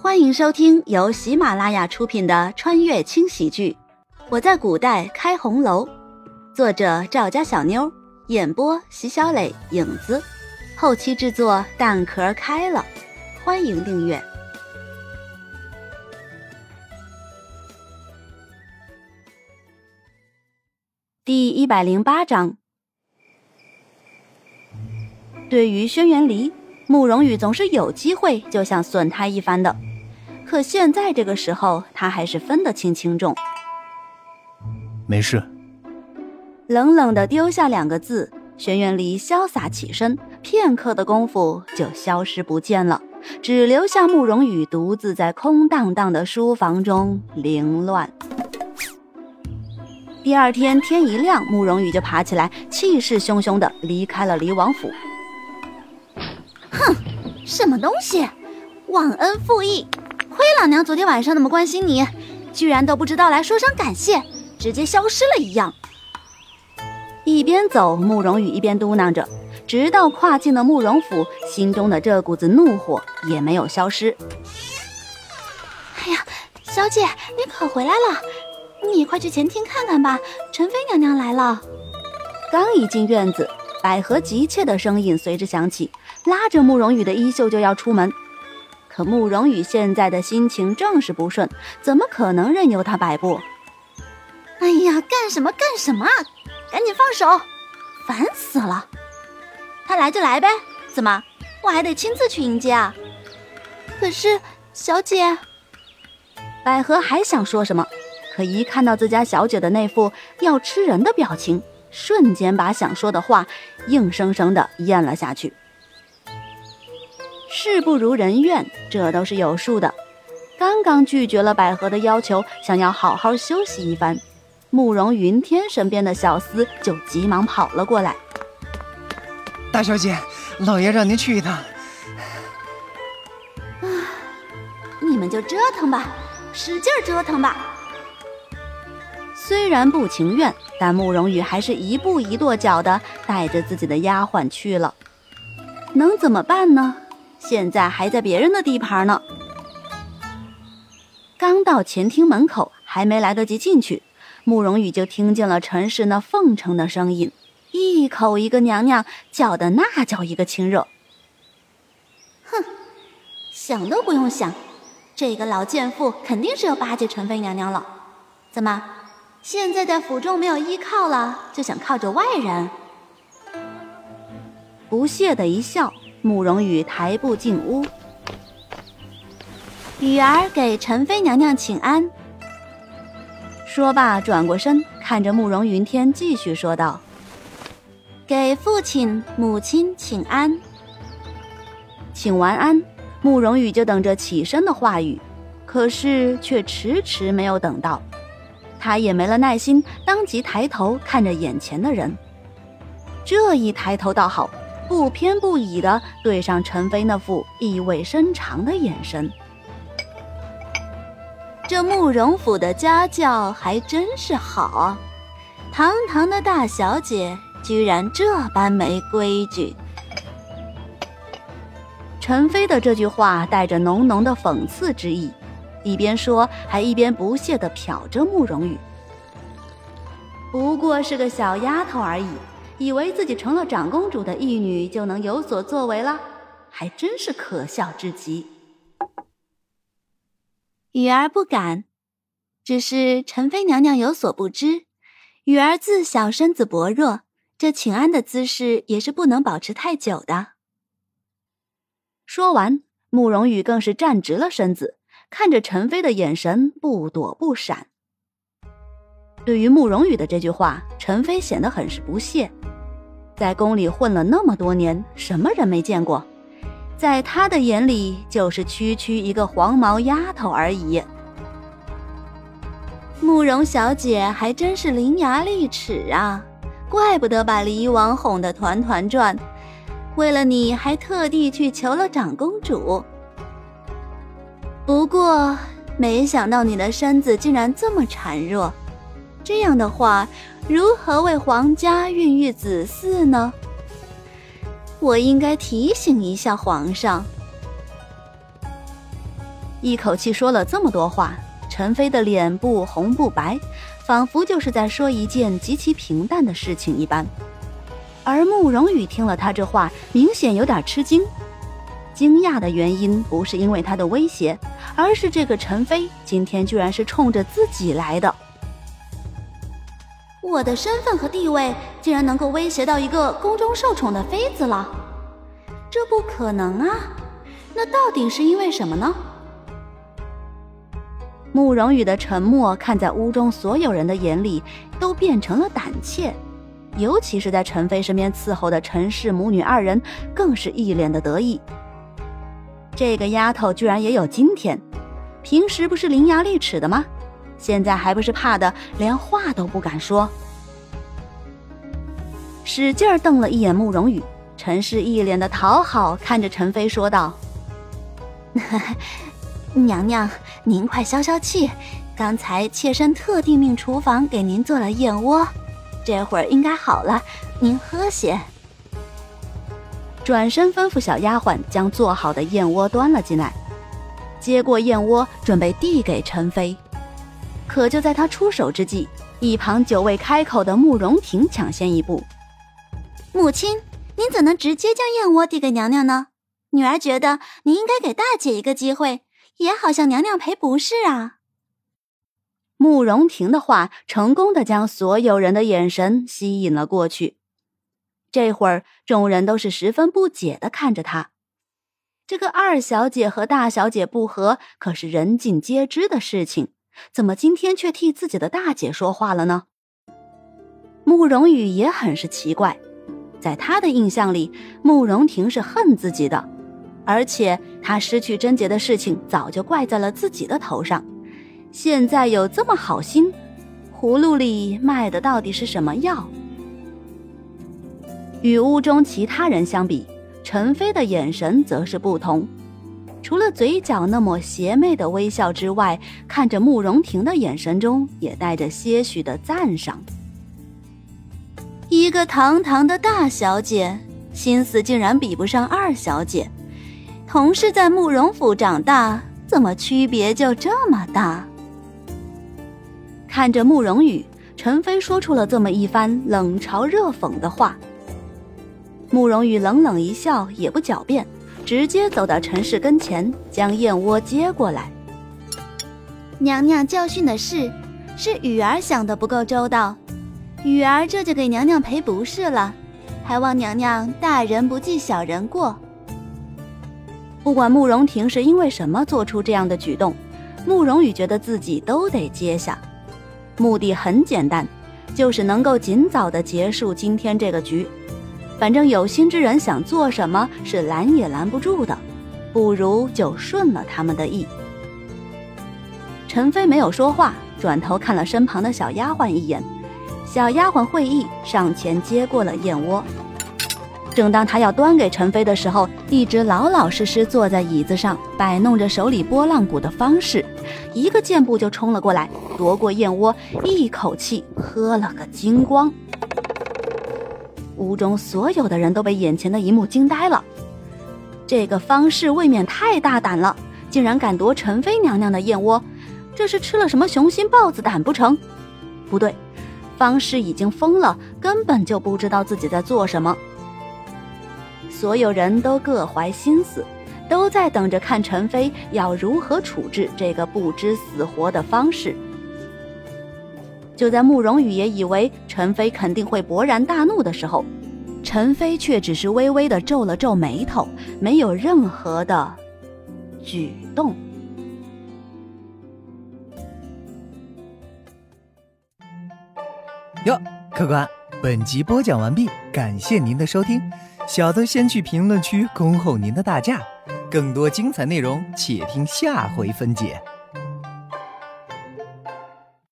欢迎收听由喜马拉雅出品的穿越轻喜剧《我在古代开红楼》，作者赵家小妞，演播席小磊、影子，后期制作蛋壳开了。欢迎订阅第一百零八章。对于轩辕离，慕容羽总是有机会就想损他一番的。可现在这个时候，他还是分得清轻重。没事。冷冷的丢下两个字，轩辕离潇洒起身，片刻的功夫就消失不见了，只留下慕容羽独自在空荡荡的书房中凌乱。第二天天一亮，慕容羽就爬起来，气势汹汹的离开了离王府。哼，什么东西，忘恩负义！亏老娘昨天晚上那么关心你，居然都不知道来说声感谢，直接消失了一样。一边走，慕容羽一边嘟囔着，直到跨进了慕容府，心中的这股子怒火也没有消失。哎呀，小姐，你可回来了！你快去前厅看看吧，陈妃娘娘来了。刚一进院子，百合急切的声音随之响起，拉着慕容羽的衣袖就要出门。可慕容羽现在的心情正是不顺，怎么可能任由他摆布？哎呀，干什么干什么！赶紧放手！烦死了！他来就来呗，怎么我还得亲自去迎接啊？可是小姐，百合还想说什么，可一看到自家小姐的那副要吃人的表情，瞬间把想说的话硬生生的咽了下去。事不如人愿，这都是有数的。刚刚拒绝了百合的要求，想要好好休息一番，慕容云天身边的小厮就急忙跑了过来。大小姐，老爷让您去一趟。啊，你们就折腾吧，使劲折腾吧。虽然不情愿，但慕容羽还是一步一跺脚的带着自己的丫鬟去了。能怎么办呢？现在还在别人的地盘呢。刚到前厅门口，还没来得及进去，慕容羽就听见了陈氏那奉承的声音，一口一个娘娘，叫的那叫一个亲热。哼，想都不用想，这个老贱妇肯定是要巴结陈妃娘娘了。怎么，现在在府中没有依靠了，就想靠着外人？不屑的一笑。慕容羽抬步进屋，羽儿给陈妃娘娘请安。说罢，转过身看着慕容云天，继续说道：“给父亲、母亲请安。”请完安，慕容羽就等着起身的话语，可是却迟迟没有等到。他也没了耐心，当即抬头看着眼前的人。这一抬头倒好。不偏不倚的对上陈飞那副意味深长的眼神，这慕容府的家教还真是好，堂堂的大小姐居然这般没规矩。陈飞的这句话带着浓浓的讽刺之意，一边说还一边不屑的瞟着慕容羽。不过是个小丫头而已。以为自己成了长公主的义女就能有所作为了，还真是可笑至极。雨儿不敢，只是陈妃娘娘有所不知，雨儿自小身子薄弱，这请安的姿势也是不能保持太久的。说完，慕容羽更是站直了身子，看着陈妃的眼神不躲不闪。对于慕容羽的这句话，陈妃显得很是不屑。在宫里混了那么多年，什么人没见过？在他的眼里，就是区区一个黄毛丫头而已。慕容小姐还真是伶牙俐齿啊，怪不得把离王哄得团团转，为了你还特地去求了长公主。不过，没想到你的身子竟然这么孱弱。这样的话，如何为皇家孕育子嗣呢？我应该提醒一下皇上。一口气说了这么多话，陈飞的脸不红不白，仿佛就是在说一件极其平淡的事情一般。而慕容羽听了他这话，明显有点吃惊。惊讶的原因不是因为他的威胁，而是这个陈飞今天居然是冲着自己来的。我的身份和地位竟然能够威胁到一个宫中受宠的妃子了，这不可能啊！那到底是因为什么呢？慕容羽的沉默，看在屋中所有人的眼里，都变成了胆怯，尤其是在陈飞身边伺候的陈氏母女二人，更是一脸的得意。这个丫头居然也有今天，平时不是伶牙俐齿的吗？现在还不是怕的连话都不敢说。使劲瞪了一眼慕容羽，陈氏一脸的讨好，看着陈飞说道。娘娘，您快消消气。刚才妾身特地命厨房给您做了燕窝，这会儿应该好了，您喝些。转身吩咐小丫鬟将做好的燕窝端了进来，接过燕窝准备递给陈飞。可就在他出手之际，一旁久未开口的慕容婷抢先一步：“母亲，您怎能直接将燕窝递给娘娘呢？”女儿觉得您应该给大姐一个机会，也好向娘娘赔不是啊。慕容婷的话成功的将所有人的眼神吸引了过去。这会儿，众人都是十分不解的看着她。这个二小姐和大小姐不和，可是人尽皆知的事情，怎么今天却替自己的大姐说话了呢？慕容羽也很是奇怪，在他的印象里，慕容婷是恨自己的。而且他失去贞洁的事情早就怪在了自己的头上，现在有这么好心，葫芦里卖的到底是什么药？与屋中其他人相比，陈飞的眼神则是不同，除了嘴角那抹邪魅的微笑之外，看着慕容婷的眼神中也带着些许的赞赏。一个堂堂的大小姐，心思竟然比不上二小姐。同是在慕容府长大，怎么区别就这么大？看着慕容羽，陈飞说出了这么一番冷嘲热讽的话。慕容羽冷冷一笑，也不狡辩，直接走到陈氏跟前，将燕窝接过来。娘娘教训的是，是雨儿想的不够周到，雨儿这就给娘娘赔不是了，还望娘娘大人不计小人过。不管慕容婷是因为什么做出这样的举动，慕容羽觉得自己都得接下。目的很简单，就是能够尽早的结束今天这个局。反正有心之人想做什么是拦也拦不住的，不如就顺了他们的意。陈飞没有说话，转头看了身旁的小丫鬟一眼，小丫鬟会意，上前接过了燕窝。正当他要端给陈飞的时候，一直老老实实坐在椅子上摆弄着手里拨浪鼓的方式，一个箭步就冲了过来，夺过燕窝，一口气喝了个精光。屋中所有的人都被眼前的一幕惊呆了。这个方氏未免太大胆了，竟然敢夺陈妃娘娘的燕窝，这是吃了什么雄心豹子胆不成？不对，方氏已经疯了，根本就不知道自己在做什么。所有人都各怀心思，都在等着看陈飞要如何处置这个不知死活的方氏。就在慕容羽也以为陈飞肯定会勃然大怒的时候，陈飞却只是微微的皱了皱眉头，没有任何的举动。哟，客官，本集播讲完毕，感谢您的收听。小的先去评论区恭候您的大驾，更多精彩内容且听下回分解。